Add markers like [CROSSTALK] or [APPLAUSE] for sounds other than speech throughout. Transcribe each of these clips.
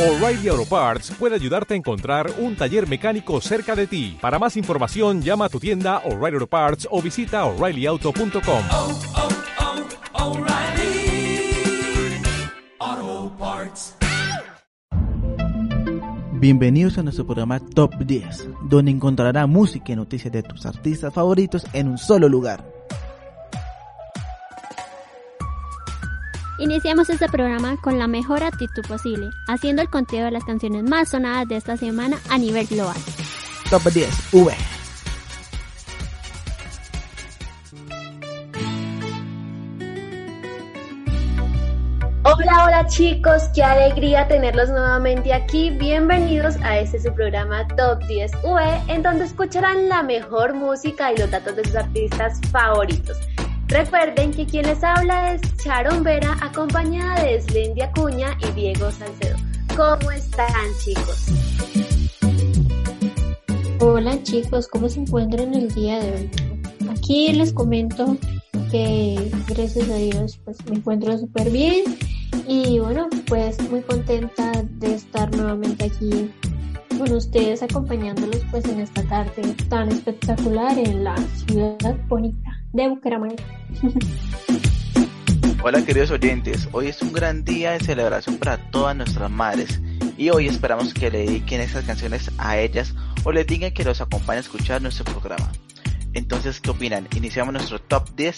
O'Reilly Auto Parts puede ayudarte a encontrar un taller mecánico cerca de ti. Para más información, llama a tu tienda O'Reilly Auto Parts o visita oreillyauto.com. oh, oh, Parts. Bienvenidos a nuestro programa Top 10, donde encontrará música y noticias de tus artistas favoritos en un solo lugar. Iniciamos este programa con la mejor actitud posible, haciendo el conteo de las canciones más sonadas de esta semana a nivel global. Top 10 V. Hola, hola chicos, qué alegría tenerlos nuevamente aquí. Bienvenidos a este su programa Top 10 V, en donde escucharán la mejor música y los datos de sus artistas favoritos. Recuerden que quien les habla es Sharon Vera, acompañada de Slendy Acuña y Diego Salcedo. ¿Cómo están chicos? Hola chicos, ¿cómo se encuentran el día de hoy? Aquí les comento que gracias a Dios pues me encuentro súper bien y bueno pues muy contenta de estar nuevamente aquí con ustedes acompañándolos pues en esta tarde tan espectacular en la ciudad bonita de Bucaramanga. Hola queridos oyentes, hoy es un gran día de celebración para todas nuestras madres y hoy esperamos que le dediquen estas canciones a ellas o les digan que los acompañen a escuchar nuestro programa. Entonces, ¿qué opinan? ¿Iniciamos nuestro top 10?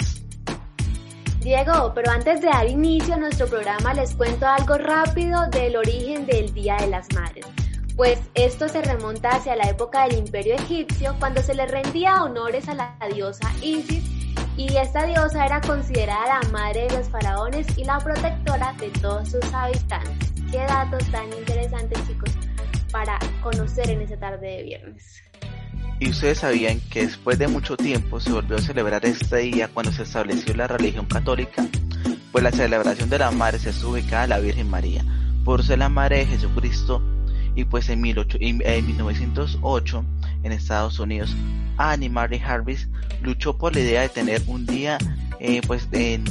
Diego, pero antes de dar inicio a nuestro programa les cuento algo rápido del origen del Día de las Madres. Pues esto se remonta hacia la época del Imperio egipcio cuando se le rendía honores a la diosa Isis y esta diosa era considerada la madre de los faraones y la protectora de todos sus habitantes. Qué datos tan interesantes chicos para conocer en esa tarde de viernes. ¿Y ustedes sabían que después de mucho tiempo se volvió a celebrar este día cuando se estableció la religión católica? Pues la celebración de la madre se ubicada a la Virgen María, por ser la madre de Jesucristo, y pues en, 18 en 1908 en Estados Unidos, Annie Mary Harvis luchó por la idea de tener un día eh, pues en,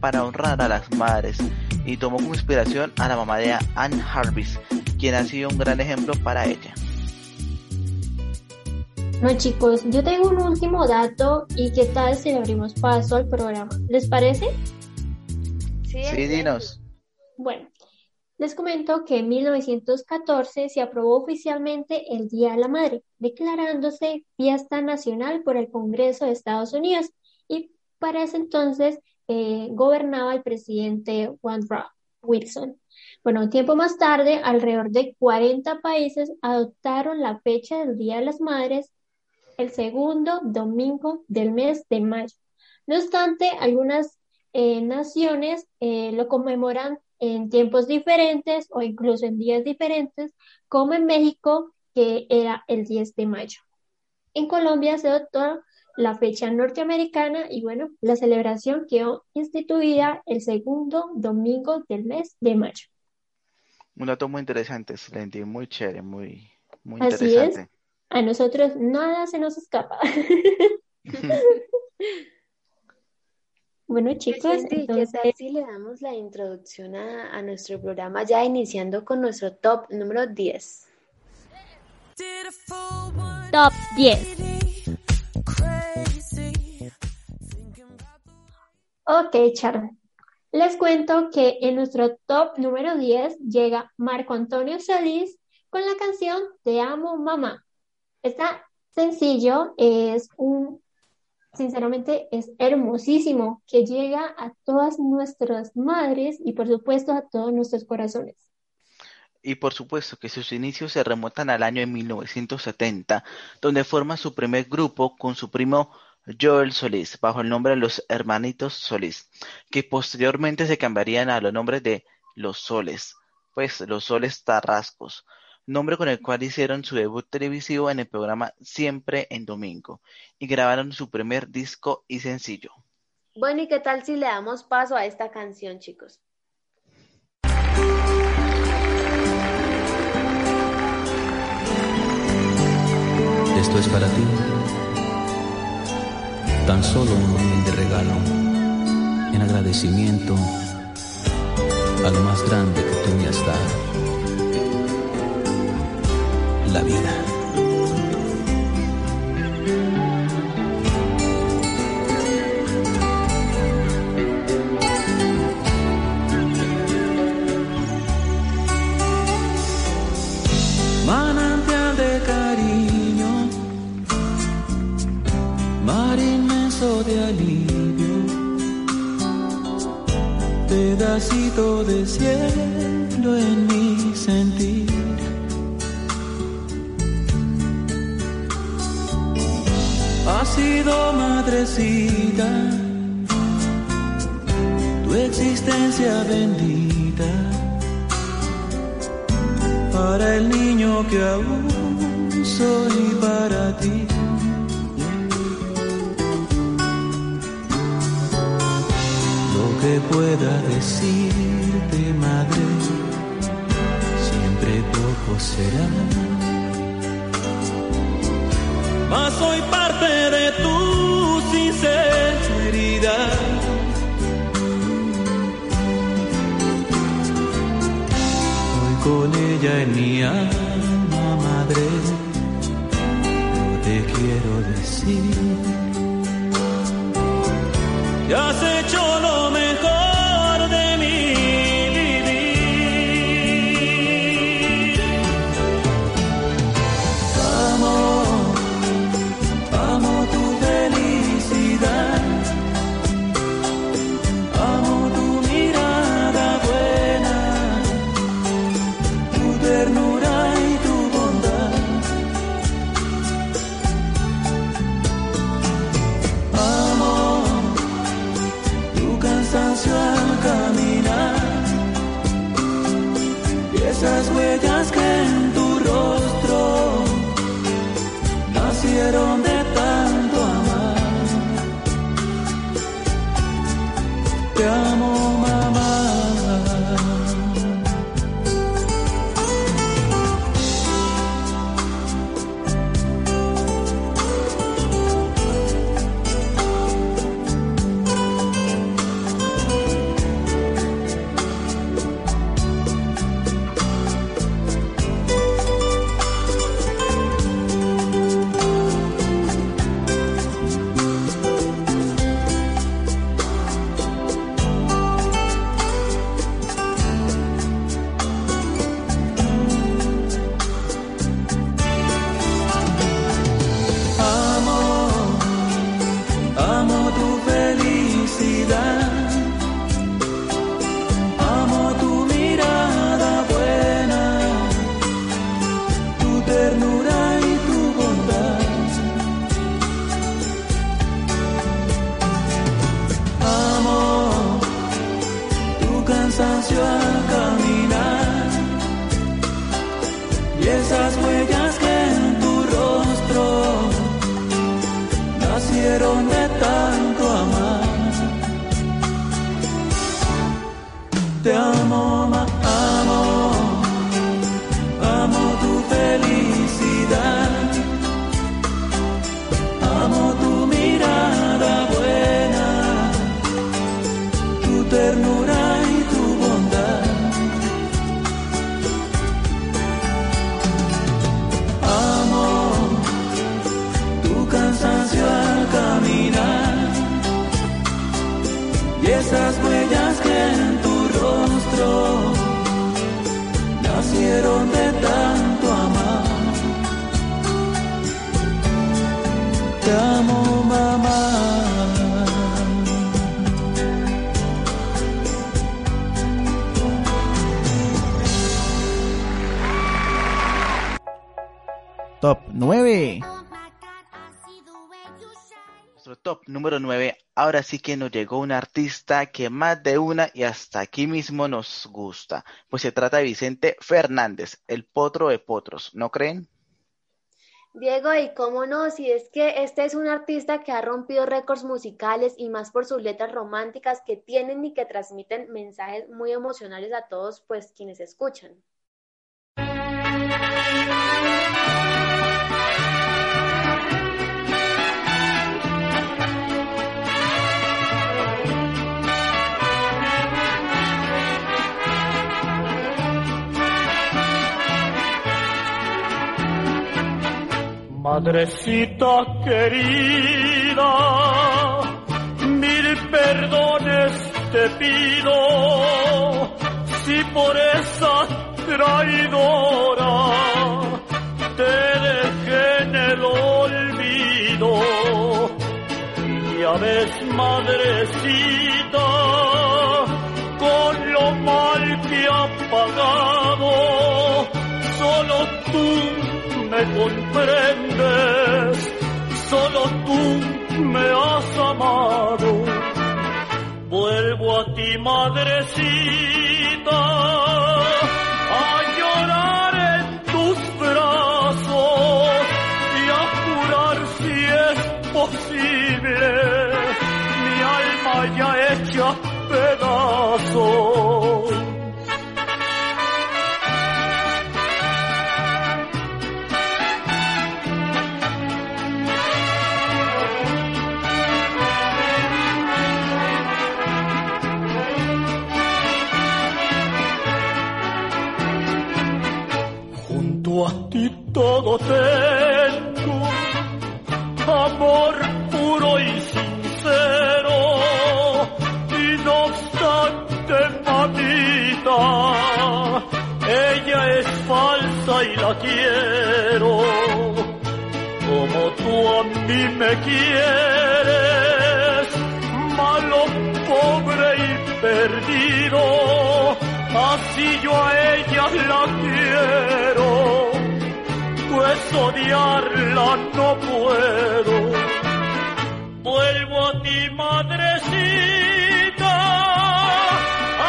para honrar a las madres y tomó como inspiración a la mamá de Anne Harvis, quien ha sido un gran ejemplo para ella. No chicos, yo tengo un último dato y qué tal si le abrimos paso al programa. ¿Les parece? Sí, dinos. Bueno, les comento que en 1914 se aprobó oficialmente el Día de la Madre, declarándose fiesta nacional por el Congreso de Estados Unidos y para ese entonces eh, gobernaba el presidente Woodrow Wilson. Bueno, un tiempo más tarde, alrededor de 40 países adoptaron la fecha del Día de las Madres el segundo domingo del mes de mayo. No obstante, algunas eh, naciones eh, lo conmemoran en tiempos diferentes o incluso en días diferentes, como en México, que era el 10 de mayo. En Colombia se adoptó la fecha norteamericana y bueno, la celebración quedó instituida el segundo domingo del mes de mayo. Un dato muy interesante, excelente, muy chévere, muy, muy Así interesante. es, a nosotros nada se nos escapa. [LAUGHS] Bueno, chicos, ¿qué entonces, tal si le damos la introducción a, a nuestro programa ya iniciando con nuestro top número 10? Top 10. ok, Charo. Les cuento que en nuestro top número 10 llega Marco Antonio Solís con la canción Te amo, mamá. Está sencillo, es un, sinceramente, es hermosísimo que llega a todas nuestras madres y por supuesto a todos nuestros corazones. Y por supuesto que sus inicios se remontan al año de 1970, donde forma su primer grupo con su primo Joel Solís, bajo el nombre de los Hermanitos Solís, que posteriormente se cambiarían a los nombres de Los Soles, pues Los Soles Tarrascos, nombre con el cual hicieron su debut televisivo en el programa Siempre en Domingo, y grabaron su primer disco y sencillo. Bueno, ¿y qué tal si le damos paso a esta canción, chicos? Esto es para ti. Tan solo un humilde regalo en agradecimiento a lo más grande que tú me has dado. La vida. Manantial de cariño, mar inmenso de alivio, pedacito de cielo en mi sentir. Ha sido madrecita, tu existencia bendita para el niño que aún soy para ti. Lo que pueda decirte, madre, siempre poco será. Mas soy parte de tu sinceridad. Hoy con ella en mi alma, madre, yo te quiero decir. que has hecho lo esas huellas que en tu rostro nacieron de tanto amar. Te amo, Nuestro top número 9, ahora sí que nos llegó un artista que más de una y hasta aquí mismo nos gusta, pues se trata de Vicente Fernández, el potro de potros, ¿no creen? Diego, y cómo no, si es que este es un artista que ha rompido récords musicales y más por sus letras románticas que tienen y que transmiten mensajes muy emocionales a todos, pues quienes escuchan. Madrecita querida, mil perdones te pido si por esa traidora te dejé en el olvido. Ya ves, madrecita, con lo mal que ha pagado, me comprendes, solo tú me has amado. Vuelvo a ti, madrecita, no puedo. Vuelvo a ti, madrecita,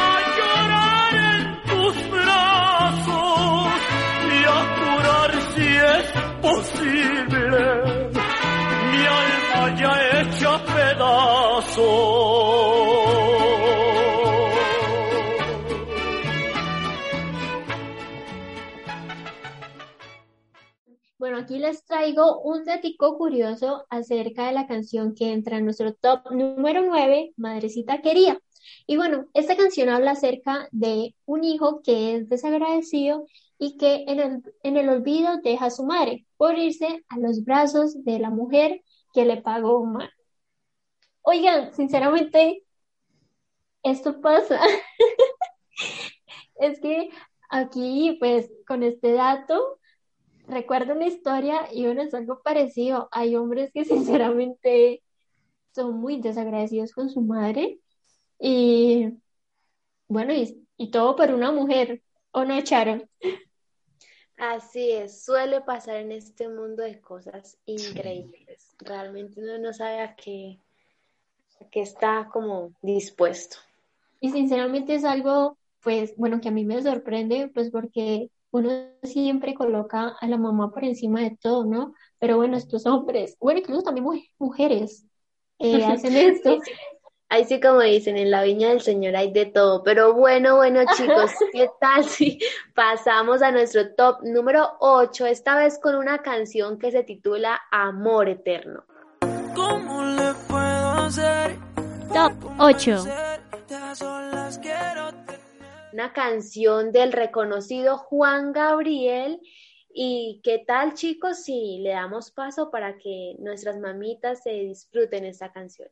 a llorar en tus brazos y a jurar si es posible, mi alma ya hecha pedazos. Bueno, aquí les un datico curioso acerca de la canción que entra en nuestro top número 9, Madrecita Quería. Y bueno, esta canción habla acerca de un hijo que es desagradecido y que en el, en el olvido deja a su madre por irse a los brazos de la mujer que le pagó mal. Oigan, sinceramente, esto pasa. [LAUGHS] Es que aquí, pues, con este dato, recuerdo una historia y bueno, es algo parecido. Hay hombres que [LAUGHS] sinceramente son muy desagradecidos con su madre y bueno, y, y todo por una mujer, ¿o no, Charo? Así es, suele pasar en este mundo de cosas increíbles. Realmente uno no sabe a qué, a qué está como dispuesto. Y sinceramente es algo, pues, bueno, que a mí me sorprende, pues porque uno siempre coloca a la mamá por encima de todo, ¿no? Pero bueno, estos hombres, bueno, incluso también mu- mujeres eh, [LAUGHS] hacen esto. Ahí sí como dicen, en la viña del Señor hay de todo. Pero bueno, bueno chicos, [LAUGHS] ¿qué tal si pasamos a nuestro top número 8? Esta vez con una canción que se titula Amor Eterno. ¿Cómo le puedo hacer? Top 8. Una canción del reconocido Juan Gabriel. ¿Y qué tal chicos si le damos paso para que nuestras mamitas se disfruten esta canción?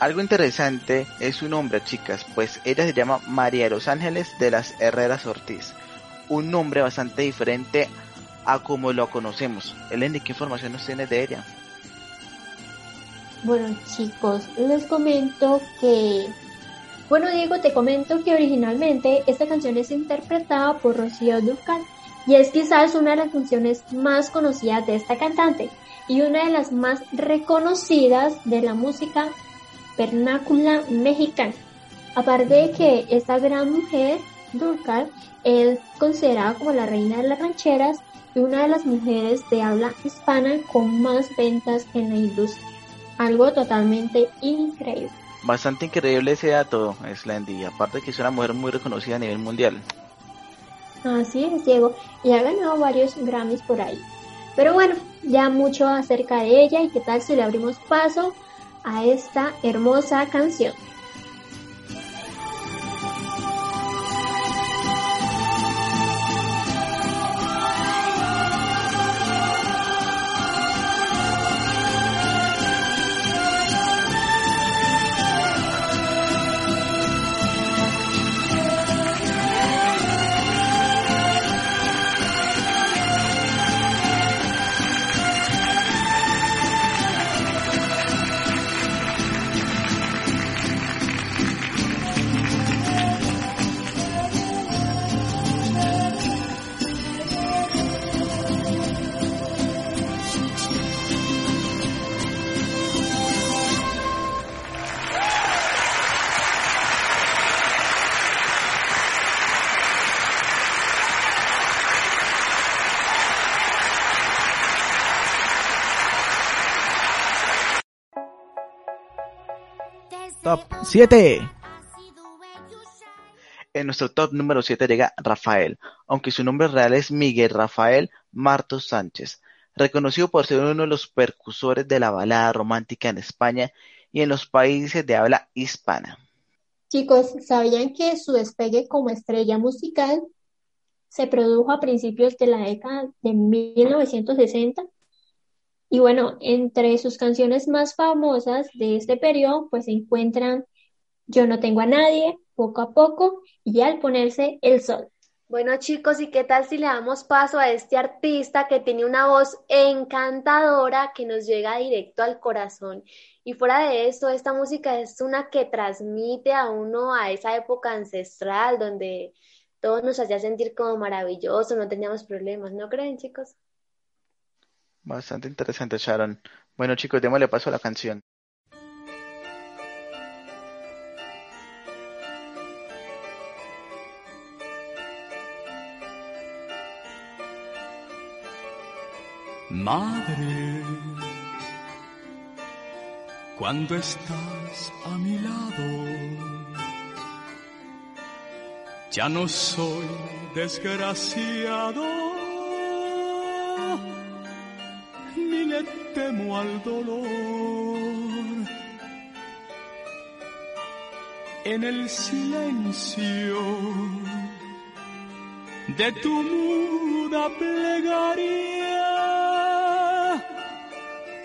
Algo interesante es su nombre, chicas, pues ella se llama María de los Ángeles de las Herreras Ortiz. Un nombre bastante diferente a como lo conocemos. Eleni, ¿qué información nos tienes de ella? Bueno, chicos, les comento que. Bueno, Diego, te comento que originalmente esta canción es interpretada por Rocío Dúrcal y es quizás una de las canciones más conocidas de esta cantante y una de las más reconocidas de la música vernácula mexicana. Aparte de que esta gran mujer, Dúrcal, es considerada como la reina de las rancheras y una de las mujeres de habla hispana con más ventas en la industria. Algo totalmente increíble. Bastante increíble ese dato, Slendy. Aparte que es una mujer muy reconocida a nivel mundial. Así es, Diego. Y ha ganado varios Grammys por ahí. Pero bueno, ya mucho acerca de ella y qué tal si le abrimos paso a esta hermosa canción. 7. En nuestro top número 7 llega Rafael, aunque su nombre real es Miguel Rafael Martos Sánchez, reconocido por ser uno de los percursores de la balada romántica en España y en los países de habla hispana. Chicos, ¿sabían que su despegue como estrella musical se produjo a principios de la década de 1960? Y bueno, entre sus canciones más famosas de este periodo, pues se encuentran Yo no tengo a nadie, Poco a poco y Al ponerse el sol. Bueno chicos, ¿y qué tal si le damos paso a este artista que tiene una voz encantadora que nos llega directo al corazón? Y fuera de esto, esta música es una que transmite a uno a esa época ancestral donde todo nos hacía sentir como maravilloso, no teníamos problemas, ¿no creen chicos? Bastante interesante, Sharon. Bueno, chicos, démosle paso a la canción. Madre, cuando estás a mi lado, ya no soy desgraciado, ni le temo al dolor. En el silencio de tu muda plegaria,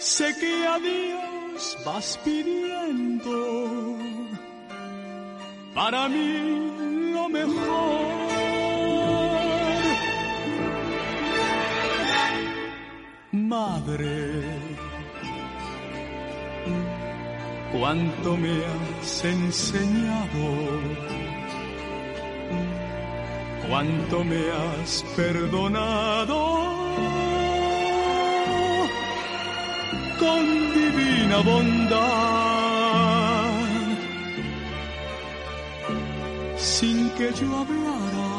sé que a Dios vas pidiendo. Para mí lo mejor. Madre, cuánto me has enseñado, cuánto me has perdonado con divina bondad, sin que yo hablara,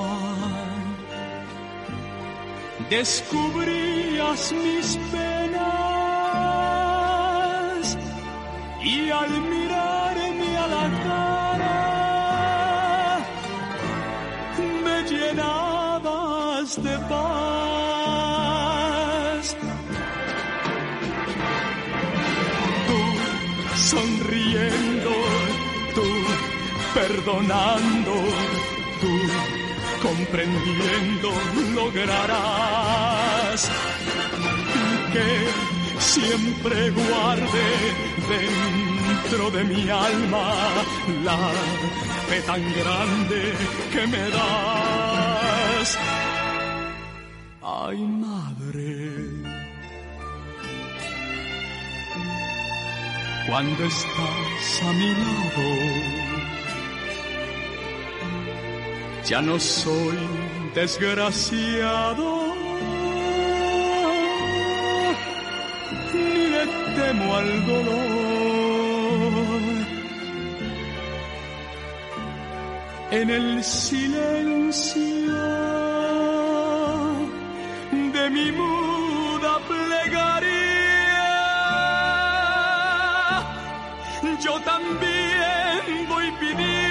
descubrías mis penas y al mirarme a la cara me llenabas de paz. Perdonando, tú comprendiendo lograrás que siempre guarde dentro de mi alma la fe tan grande que me das. Ay, madre. Cuando estás a mi lado, ya no soy desgraciado. Ni le temo al dolor. En el silencio de mi muda plegaria, yo también voy pidiendo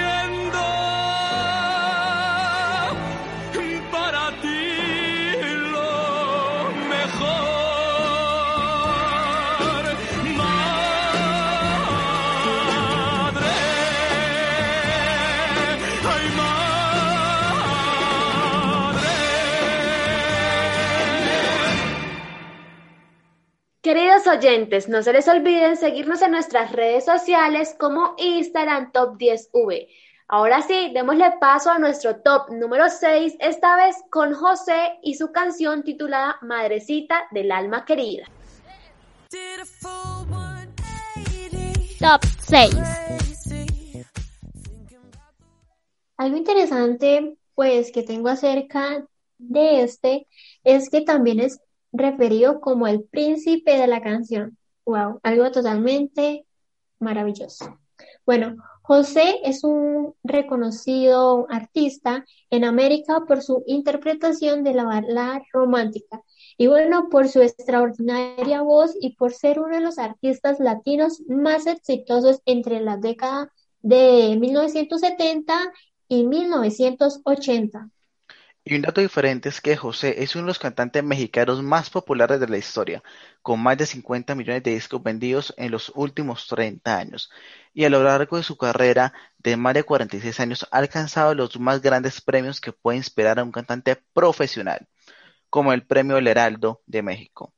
oyentes, no se les olviden seguirnos en nuestras redes sociales como Instagram Top 10V. Ahora sí, démosle paso a nuestro top número 6, esta vez con José y su canción titulada Madrecita del Alma Querida. Top 6. Algo interesante, pues, que tengo acerca de este es que también es referido como el príncipe de la canción. Wow, algo totalmente maravilloso. Bueno, José es un reconocido artista en América por su interpretación de la balada romántica y bueno, por su extraordinaria voz y por ser uno de los artistas latinos más exitosos entre las décadas de 1970 y 1980. Y un dato diferente es que José es uno de los cantantes mexicanos más populares de la historia, con más de 50 millones de discos vendidos en los últimos 30 años. Y a lo largo de su carrera de más de 46 años ha alcanzado los más grandes premios que puede inspirar a un cantante profesional, como el Premio El Heraldo de México.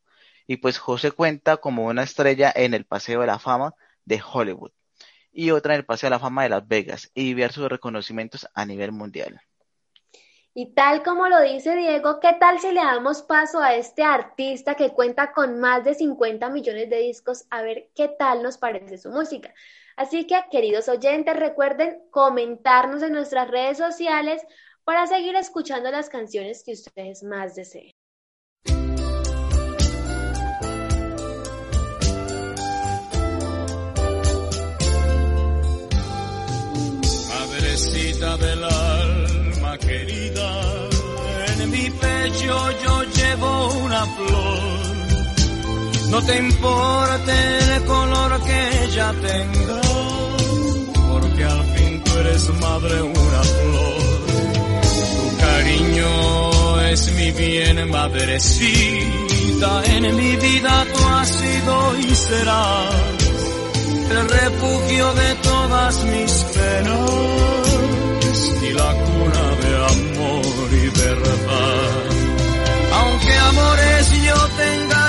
Y pues José cuenta como una estrella en el Paseo de la Fama de Hollywood y otra en el Paseo de la Fama de Las Vegas y diversos reconocimientos a nivel mundial. Y tal como lo dice Diego, ¿qué tal si le damos paso a este artista que cuenta con más de 50 millones de discos a ver qué tal nos parece su música? Así que, queridos oyentes, recuerden comentarnos en nuestras redes sociales para seguir escuchando las canciones que ustedes más deseen. Flor. No te importe el color que ella tenga, porque al fin tú eres madre una flor. Tu cariño es mi bien, madrecita, en mi vida tú has sido y serás el refugio de todas mis penas y la cuna de amor y verdad. Aunque amores yo tenga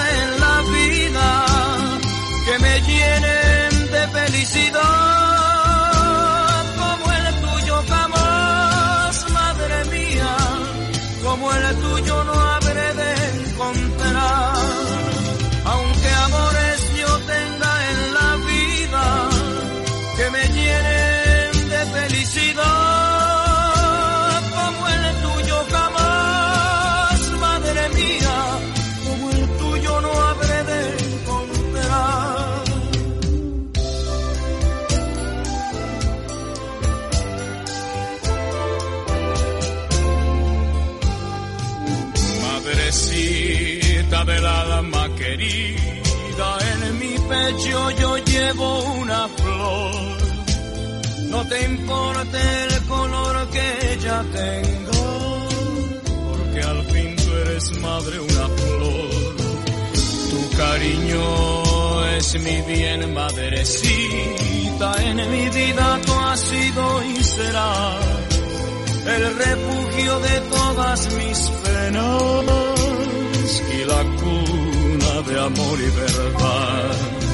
llevo una flor. No te importe el color que ella tenga, porque al fin tú eres madre una flor. Tu cariño es mi bien, madrecita, en mi vida tú has sido y serás el refugio de todas mis penas y la cuna de amor y verdad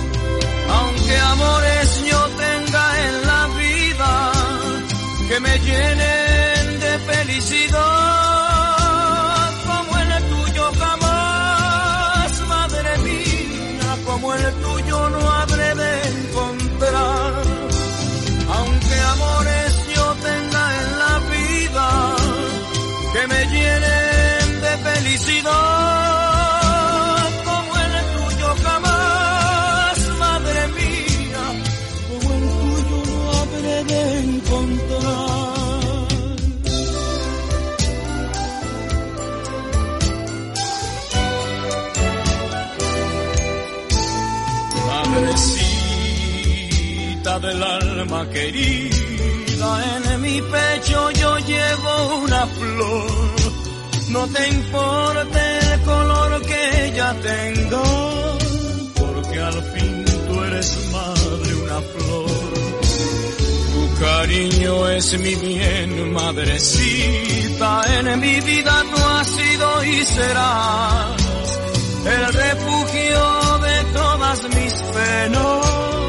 que amores yo tenga en la vida que me llenen de felicidad como el tuyo jamás, madre mía, como el tuyo no habré de encontrar. Aunque amores yo tenga en la vida que me llenen de felicidad. Del alma querida, en mi pecho yo llevo una flor. No te importa el color que ella tenga, porque al fin tú eres madre una flor. Tu cariño es mi bien, madrecita, en mi vida tú has sido y serás el refugio de todas mis penas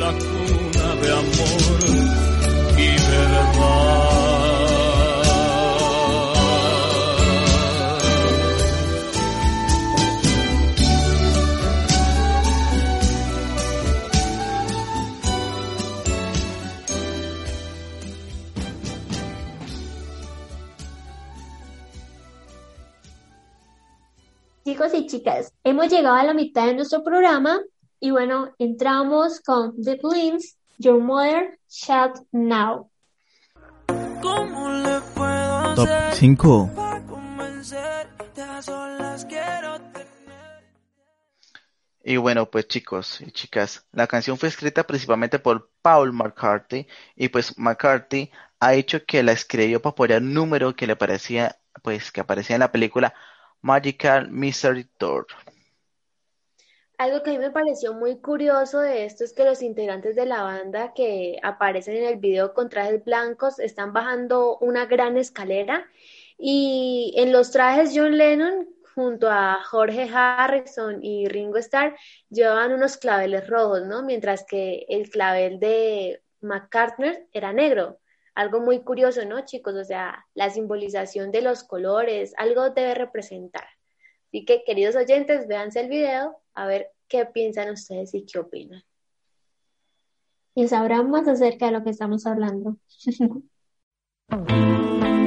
la cuna de amor y. Chicos y chicas, hemos llegado a la mitad de nuestro programa y bueno, entramos con The Blinks, Your Mother Shout Now. ¿Cómo le puedo Top hacer 5. para convencerte a solas quiero tener? Y bueno, pues chicos y chicas, la canción fue escrita principalmente por Paul McCartney y pues McCartney ha dicho que la escribió para apoyar un número que le parecía, pues que aparecía en la película Magical Mystery Tour. Algo que a mí me pareció muy curioso de esto es que los integrantes de la banda que aparecen en el video con trajes blancos están bajando una gran escalera y en los trajes John Lennon junto a Jorge Harrison y Ringo Starr llevaban unos claveles rojos, ¿no? Mientras que el clavel de McCartney era negro. Algo muy curioso, ¿no, chicos? O sea, la simbolización de los colores, algo debe representar. Así que, queridos oyentes, véanse el video a ver qué piensan ustedes y qué opinan. Y sabrán más acerca de lo que estamos hablando. [LAUGHS]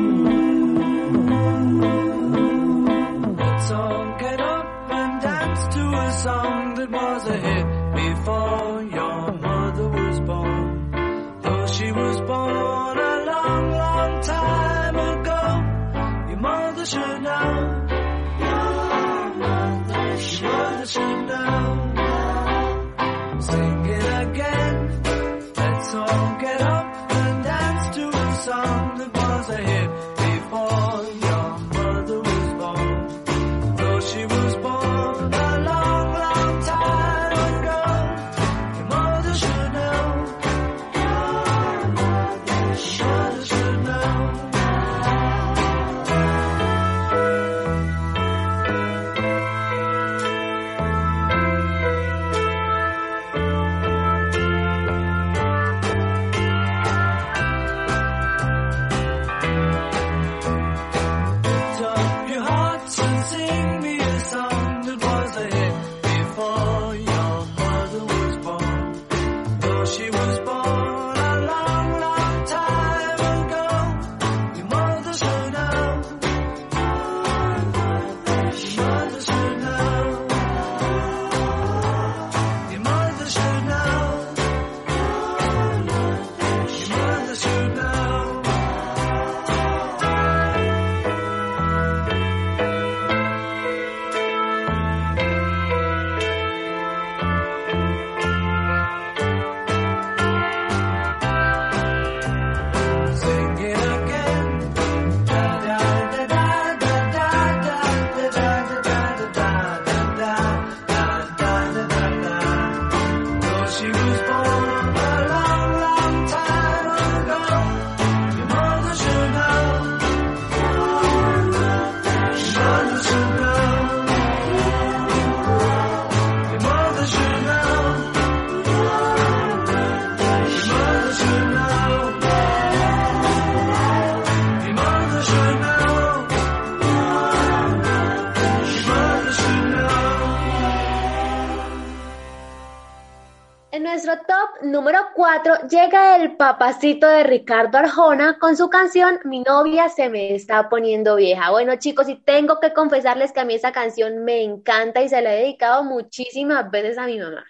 llega el papacito de Ricardo Arjona con su canción Mi novia se me está poniendo vieja. Bueno chicos, y tengo que confesarles que a mí esa canción me encanta y se la he dedicado muchísimas veces a mi mamá.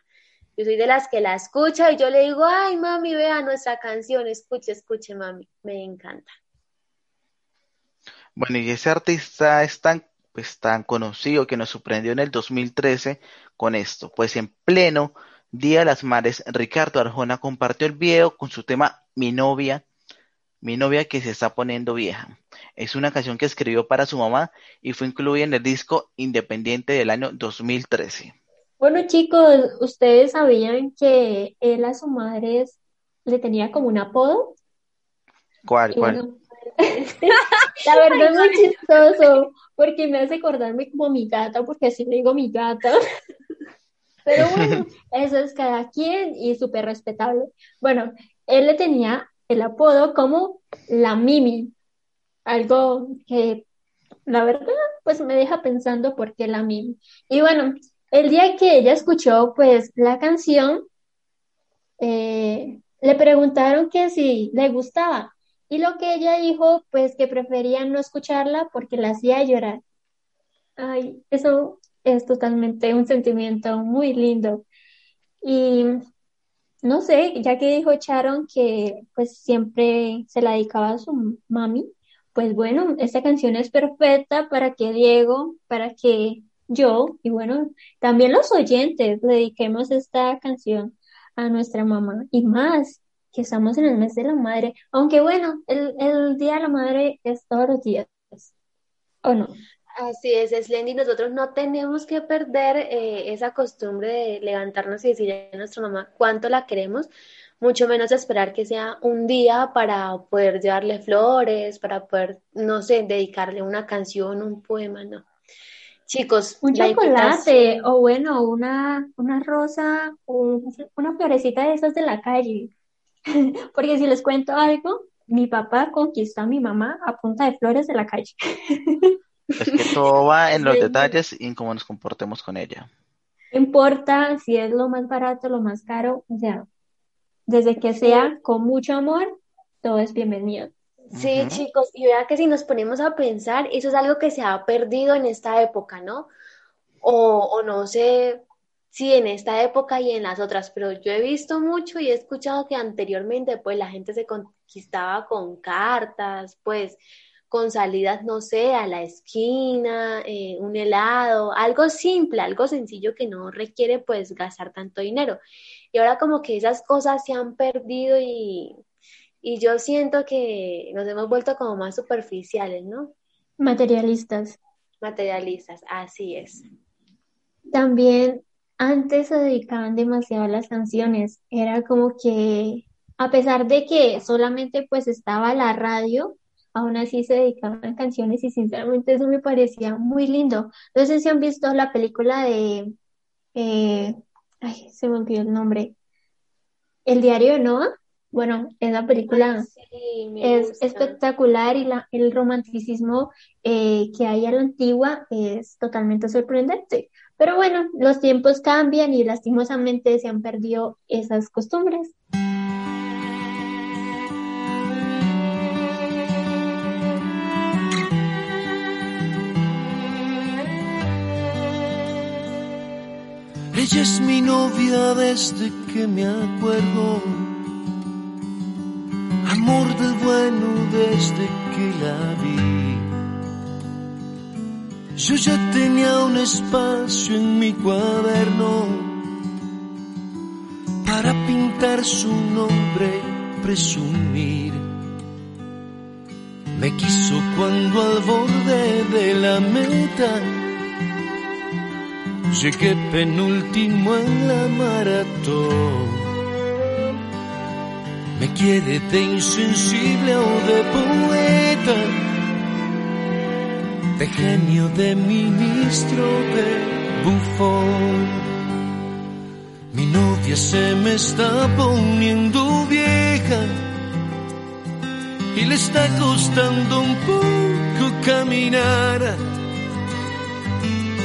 Yo soy de las que la escucha y yo le digo, ay mami, vea nuestra canción, escuche, escuche mami, me encanta. Bueno, y ese artista es tan, pues, tan conocido que nos sorprendió en el 2013 con esto, pues en pleno Día de las Madres, Ricardo Arjona compartió el video con su tema Mi novia, mi novia que se está poniendo vieja. Es una canción que escribió para su mamá y fue incluida en el disco Independiente del año 2013. Bueno, chicos, ¿ustedes sabían que él a su madre le tenía como un apodo? ¿Cuál, Y cuál? bueno, [LAUGHS] la verdad es muy chistoso, porque me hace acordarme como mi gata, porque así le digo mi gata. [LAUGHS] Pero [LAUGHS] bueno, eso es cada quien y súper respetable. Bueno, él le tenía el apodo como la Mimi, algo que la verdad pues me deja pensando por qué la Mimi. Y bueno, el día que ella escuchó pues la canción, eh, le preguntaron que si le gustaba y lo que ella dijo pues que prefería no escucharla porque la hacía llorar. Ay, eso es totalmente un sentimiento muy lindo. Y no sé, ya que dijo Sharon que pues siempre se la dedicaba a su mami, pues bueno, esta canción es perfecta para que Diego, para que yo y bueno, también los oyentes le dediquemos esta canción a nuestra mamá y más que estamos en el mes de la madre, aunque bueno, el, el día de la madre es todos los días, ¿o no? Así es, Slendy, nosotros no tenemos que perder eh, esa costumbre de levantarnos y decirle a nuestra mamá cuánto la queremos, mucho menos esperar que sea un día para poder llevarle flores, para poder, no sé, dedicarle una canción, un poema, no. Chicos, Un la chocolate o bueno, una, una rosa o una florecita de esas de la calle. [LAUGHS] Porque si les cuento algo, mi papá conquistó a mi mamá a punta de flores de la calle. [LAUGHS] Es que todo va en los detalles y en cómo nos comportemos con ella. No importa si es lo más barato, lo más caro, o sea, desde que sea con mucho amor, todo es bienvenido. Sí, chicos, y vea que si nos ponemos a pensar, eso es algo que se ha perdido en esta época, ¿no? O, o no sé si en esta época y en las otras, pero yo he visto mucho y he escuchado que anteriormente pues la gente se conquistaba con cartas, pues con salidas, no sé, a la esquina, eh, un helado, algo simple, algo sencillo que no requiere pues gastar tanto dinero. Y ahora como que esas cosas se han perdido y, y yo siento que nos hemos vuelto como más superficiales, ¿no? Materialistas. Materialistas, así es. También antes se dedicaban demasiado a las canciones. Era como que, a pesar de que solamente pues estaba la radio, aún así se dedicaban a canciones y sinceramente eso me parecía muy lindo. No sé si han visto la película de, eh, ay, se me olvidó el nombre, El diario de Noah. Bueno, esa película Sí, es gusta. espectacular y la, el romanticismo eh, que hay a la antigua es totalmente sorprendente. Pero bueno, los tiempos cambian y lastimosamente se han perdido esas costumbres. Ella es mi novia desde que me acuerdo. Amor del bueno desde que la vi. Yo ya tenía un espacio en mi cuaderno para pintar su nombre, presumir. Me quiso cuando al borde de la meta Llegué penúltimo en la maratón. Me quiere de insensible o de poeta, de genio, de ministro, de bufón. Mi novia se me está poniendo vieja y le está costando un poco caminar.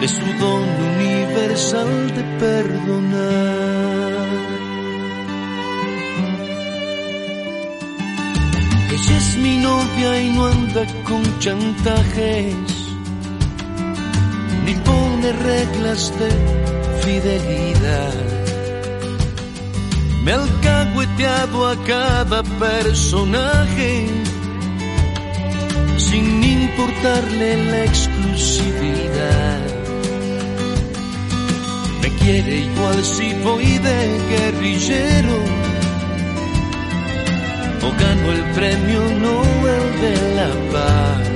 de su don universal de perdonar. Ella es mi novia y no anda con chantajes, ni pone reglas de fidelidad. Me ha alcahueteado a cada personaje sin importarle la exclusividad. Me quiere igual si voy de guerrillero o gano el premio Nobel de la Paz.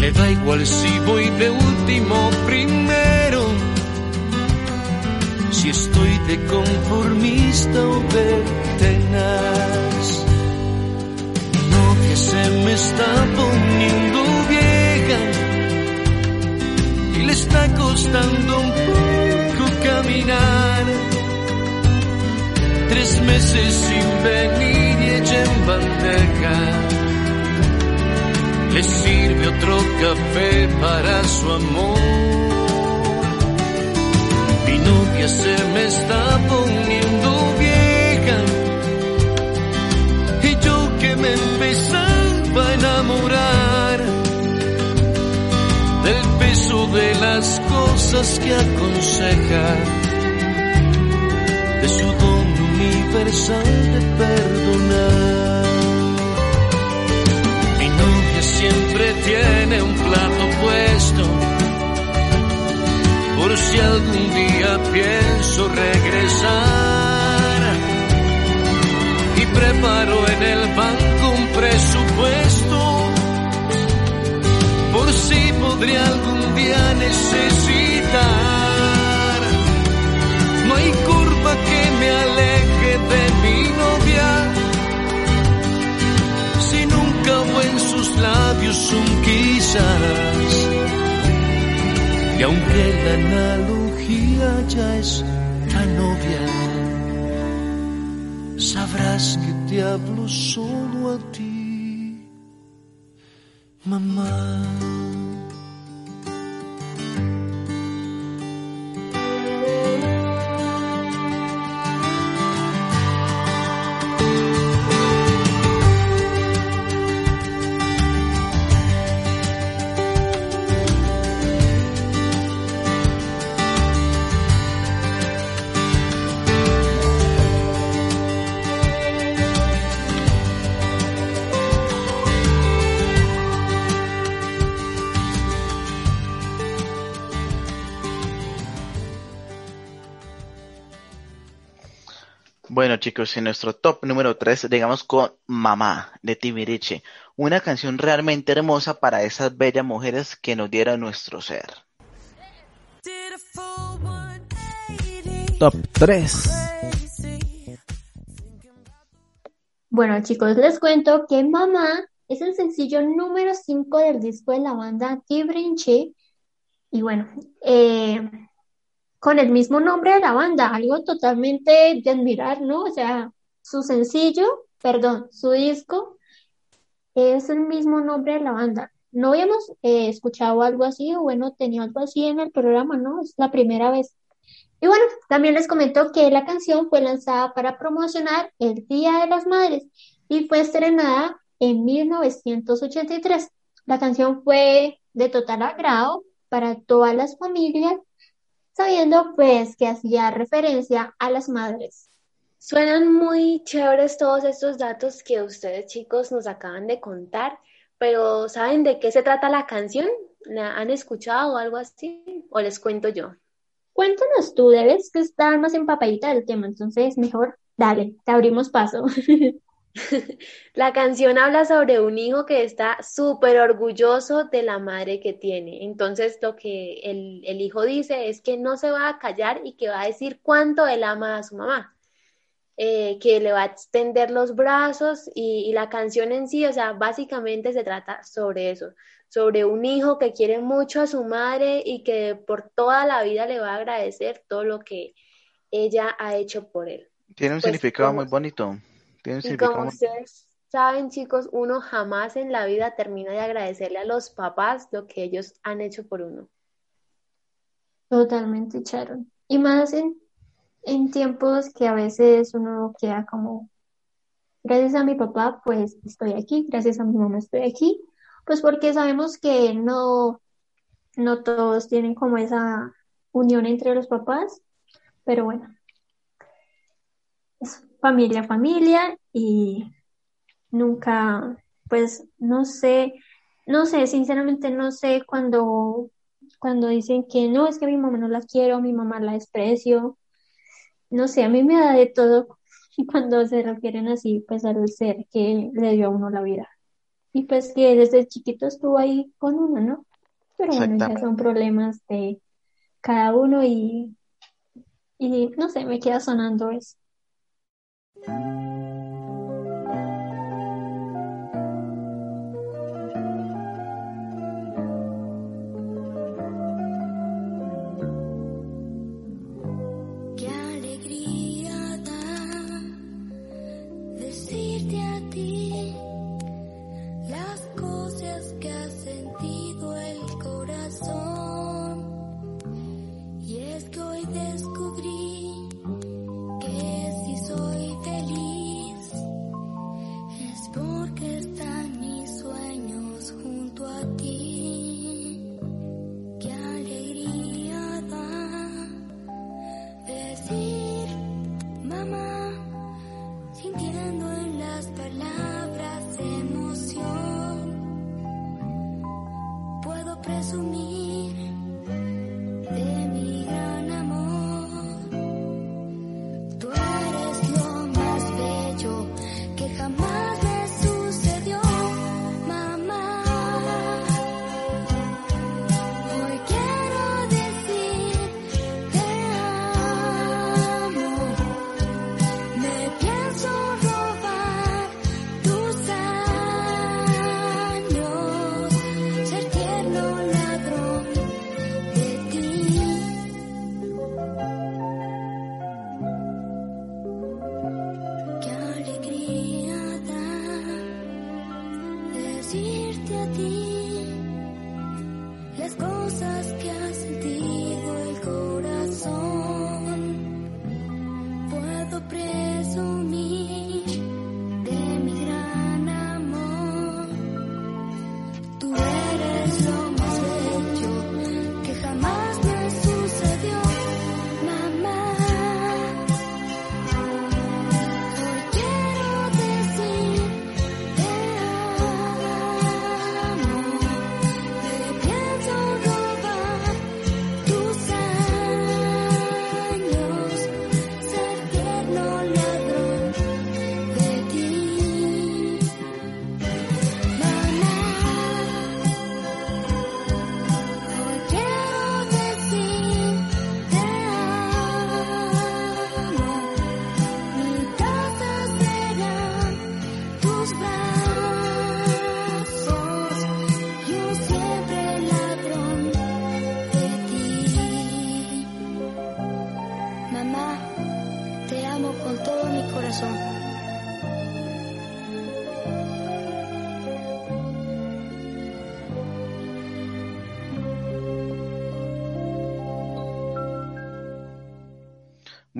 Le da igual si voy de último primero, si estoy de conformista o de tenaz. Mi novia se me está costando un poco caminar. Tres meses sin venir y ella en bandeja le sirve otro café para su amor. Mi novia se me está poniendo peso de las cosas que aconseja, de su don universal de perdonar. Mi novia siempre tiene un plato puesto por si algún día pienso regresar. Y preparo en el banco un presupuesto si podría algún día necesitar. No hay curva que me aleje de mi novia si nunca hubo en sus labios un quizás. Y aunque la analogía ya es tan obvia, sabrás que te hablo solo a ti, mamá. Chicos, en nuestro top número 3 llegamos con Mamá de Tibiriche, una canción realmente hermosa para esas bellas mujeres que nos dieron nuestro ser. Top 3. Bueno chicos, les cuento que Mamá es el sencillo número 5 del disco de la banda Tibrinche y bueno, eh, con el mismo nombre de la banda, algo totalmente de admirar, ¿no? O sea, su sencillo, perdón, su disco es el mismo nombre de la banda. No habíamos eh, escuchado algo así, o bueno, tenía algo así en el programa, ¿no? Es la primera vez. Y bueno, también les comento que la canción fue lanzada para promocionar el Día de las Madres y fue estrenada en 1983. La canción fue de total agrado para todas las familias sabiendo pues que hacía referencia a las madres. Suenan muy chéveres todos estos datos que ustedes chicos nos acaban de contar, pero ¿saben de qué se trata la canción? ¿La han escuchado o algo así? ¿O les cuento yo? Cuéntanos tú, debes que estar más empapadita del tema, entonces mejor dale, te abrimos paso. [LAUGHS] [LAUGHS] La canción habla sobre un hijo que está súper orgulloso de la madre que tiene. Entonces lo que el, el, hijo dice es que no se va a callar y que va a decir cuánto él ama a su mamá. eh, que le va a extender los brazos y, y la canción en sí, o sea, básicamente se trata sobre eso, sobre un hijo que quiere mucho a su madre y que por toda la vida le va a agradecer todo lo que ella ha hecho por él. Tiene un Pues, significado muy bonito. Tiene Y como ustedes saben, chicos, uno jamás en la vida termina de agradecerle a los papás lo que ellos han hecho por uno. Totalmente, Sharon. Y más en, en tiempos que a veces uno queda como, gracias a mi papá, pues estoy aquí, gracias a mi mamá estoy aquí, pues porque sabemos que no, no todos tienen como esa unión entre los papás, pero bueno, familia, familia y nunca, pues no sé, no sé, sinceramente no sé cuando, cuando dicen que no, es que mi mamá no la quiero, mi mamá la desprecio, no sé, a mí me da de todo [LAUGHS] cuando se refieren así, pues al ser que le dio a uno la vida. Y pues que desde chiquito estuvo ahí con uno, ¿no? Pero bueno, ya son problemas de cada uno y, y no sé, me queda sonando eso. Qué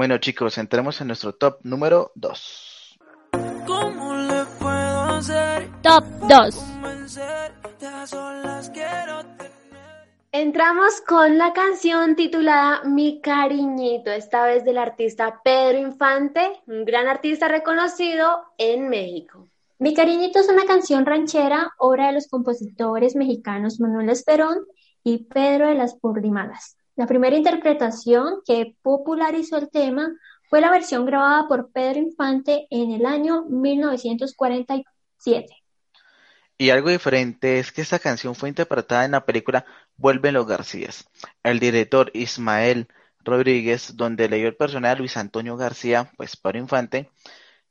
Bueno, chicos, entremos en nuestro top número 2. ¿Cómo le puedo hacer? Top 2. Convencerte a solas quiero tener. Entramos con la canción titulada Mi Cariñito, esta vez del artista Pedro Infante, un gran artista reconocido en México. Mi cariñito es una canción ranchera, obra de los compositores mexicanos Manuel Esperón y Pedro de las Porrimadas. La primera interpretación que popularizó el tema fue la versión grabada por Pedro Infante en el año 1947. Y algo diferente es que esta canción fue interpretada en la película Vuelven los Garcías. El director Ismael Rodríguez, donde leyó el personaje Luis Antonio García, pues Pedro Infante,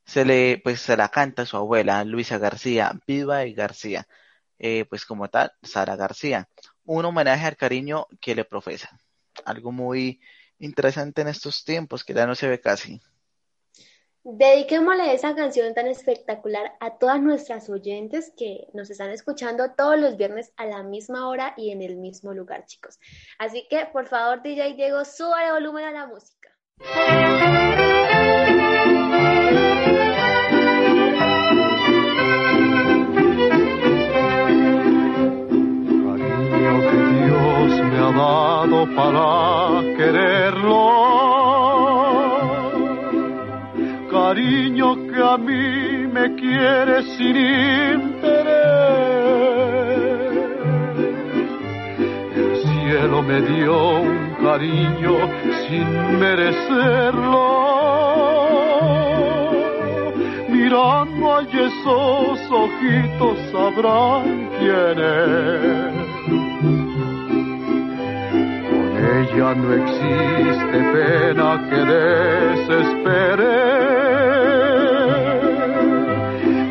se le, pues se la canta a su abuela, Luisa García, viva y García, eh, pues como tal, Sara García, un homenaje al cariño que le profesa. Algo muy interesante en estos tiempos que ya no se ve casi. Dediquémosle esa canción tan espectacular a todas nuestras oyentes que nos están escuchando todos los viernes a la misma hora y en el mismo lugar, chicos. Así que, por favor, DJ Diego, suba el volumen a la música. Para quererlo. Cariño que a mí me quiere sin interés. El cielo me dio un cariño sin merecerlo. Mirando a esos ojitos sabrán quién es. Con ella no existe pena que desespere.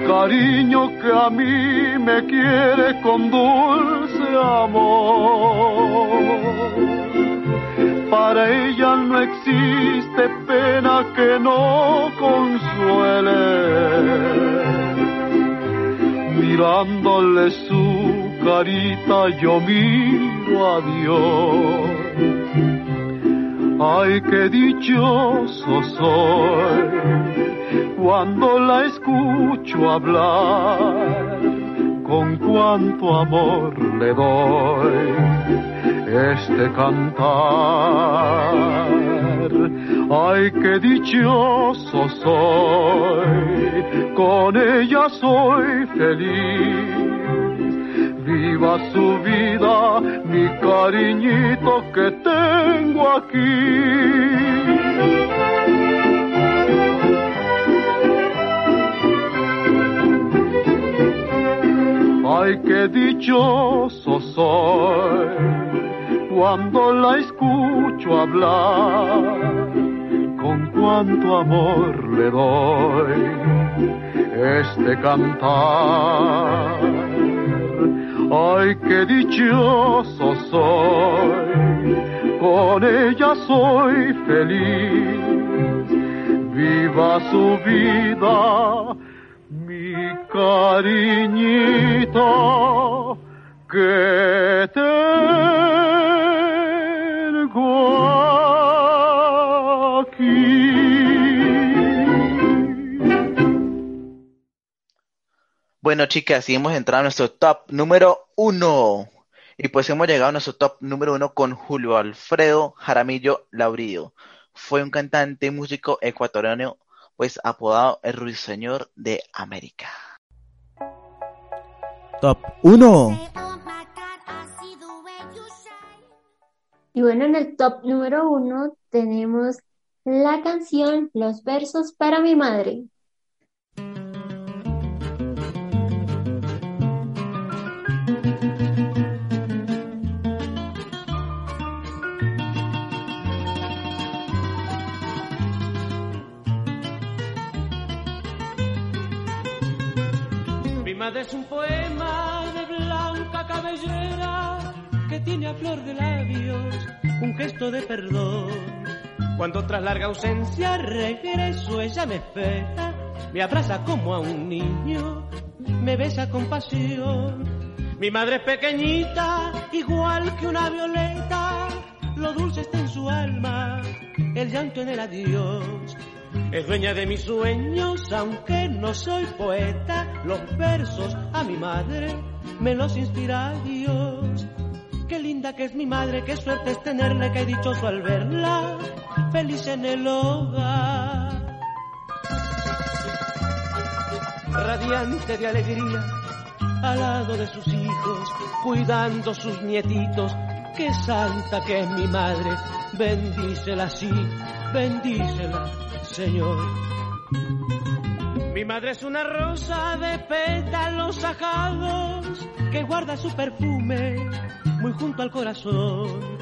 Cariño que a mí me quiere con dulce amor. Para ella no existe pena que no consuele. Mirándole su yo miro a Dios. Ay, qué dichoso soy cuando la escucho hablar, con cuánto amor le doy este cantar. Ay, qué dichoso soy, con ella soy feliz. Viva su vida, mi cariñito que tengo aquí. Ay, qué dichoso soy cuando la escucho hablar, con cuánto amor le doy este cantar. Ay, qué dichoso soy, con ella soy feliz. Viva su vida, mi cariñito, que tengo Bueno, chicas, y hemos entrado a nuestro top número uno. Y pues hemos llegado a nuestro top número uno con Julio Alfredo Jaramillo Laurío. Fue un cantante y músico ecuatoriano, pues apodado el Ruiseñor de América. Top 1. Y bueno, en el top número uno tenemos la canción Los versos para mi madre. Es un poema de blanca cabellera que tiene a flor de labios un gesto de perdón. Cuando tras larga ausencia regreso, ella me espera, me abraza como a un niño, me besa con pasión. Mi madre es pequeñita, igual que una violeta, lo dulce está en su alma, el llanto en el adiós. Es dueña de mis sueños, aunque no soy poeta. Los versos a mi madre me los inspira Dios. Qué linda que es mi madre, qué suerte es tenerla, qué dichoso al verla, feliz en el hogar. Radiante de alegría, al lado de sus hijos, cuidando sus nietitos. Qué santa que es mi madre, bendícela así, bendícela, Señor. Mi madre es una rosa de pétalos ajados que guarda su perfume muy junto al corazón.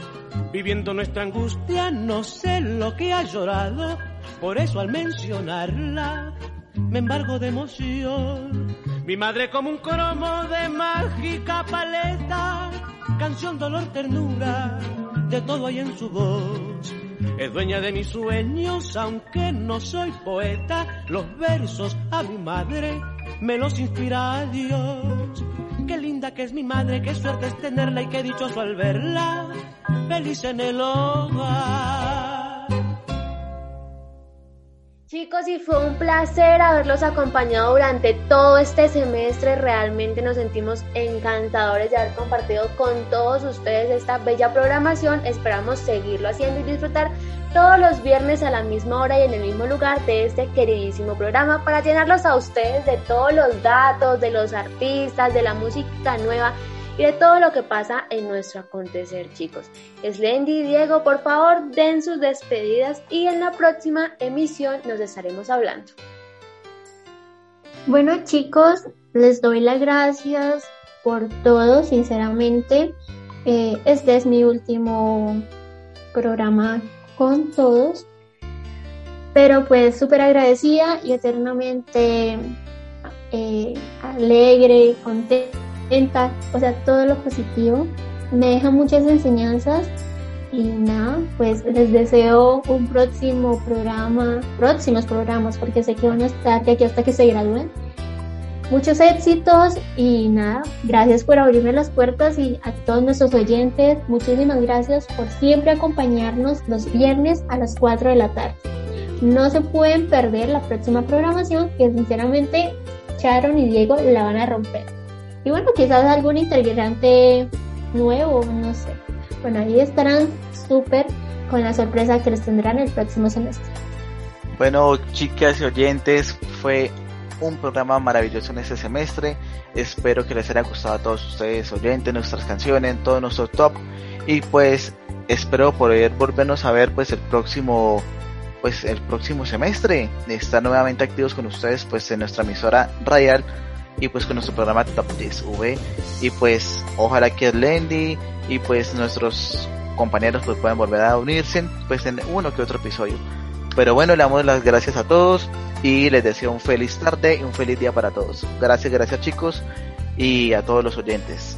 viviendo nuestra angustia, no sé lo que ha llorado, por eso al mencionarla me embargo de emoción. Mi madre como un cromo de mágica paleta, canción, dolor, ternura, de todo hay en su voz. Es dueña de mis sueños, aunque no soy poeta, los versos a mi madre me los inspira a Dios. Qué linda que es mi madre, qué suerte es tenerla y qué dichoso al verla, feliz en el hogar. Chicos, y fue un placer haberlos acompañado durante todo este semestre. Realmente nos sentimos encantadores de haber compartido con todos ustedes esta bella programación. Esperamos seguirlo haciendo y disfrutar todos los viernes a la misma hora y en el mismo lugar de este queridísimo programa para llenarlos a ustedes de todos los datos, de los artistas, de la música nueva y de todo lo que pasa en nuestro acontecer, chicos. Slendy y Diego, por favor, den sus despedidas y en la próxima emisión nos estaremos hablando. Bueno, chicos, les doy las gracias por todo, sinceramente. Eh, este es mi último programa con todos, pero pues súper agradecida y eternamente eh, alegre, contenta, o sea, todo lo positivo. Me deja muchas enseñanzas y nada, pues les deseo un próximo programa, próximos programas, porque sé que van a estar de aquí hasta que se gradúen. Muchos éxitos y nada, gracias por abrirme las puertas y a todos nuestros oyentes, muchísimas gracias por siempre acompañarnos los viernes a las 4 de la tarde. No se pueden perder la próxima programación que sinceramente Sharon y Diego la van a romper. Y bueno, quizás algún integrante nuevo, no sé. Bueno, ahí estarán súper con la sorpresa que les tendrán el próximo semestre. Bueno, chicas y oyentes, fue un programa maravilloso en este semestre. Espero que les haya gustado a todos ustedes, oyentes, nuestras canciones, todo nuestro top. Y pues espero poder volvernos a ver pues el próximo pues el próximo semestre estar nuevamente activos con ustedes pues en nuestra emisora radial y pues con nuestro programa Top 10 V. Y pues ojalá que Lendy y pues nuestros compañeros pues puedan volver a unirse pues en uno que otro episodio. Pero bueno le damos las gracias a todos y les deseo un feliz tarde y un feliz día para todos. Gracias gracias chicos y a todos los oyentes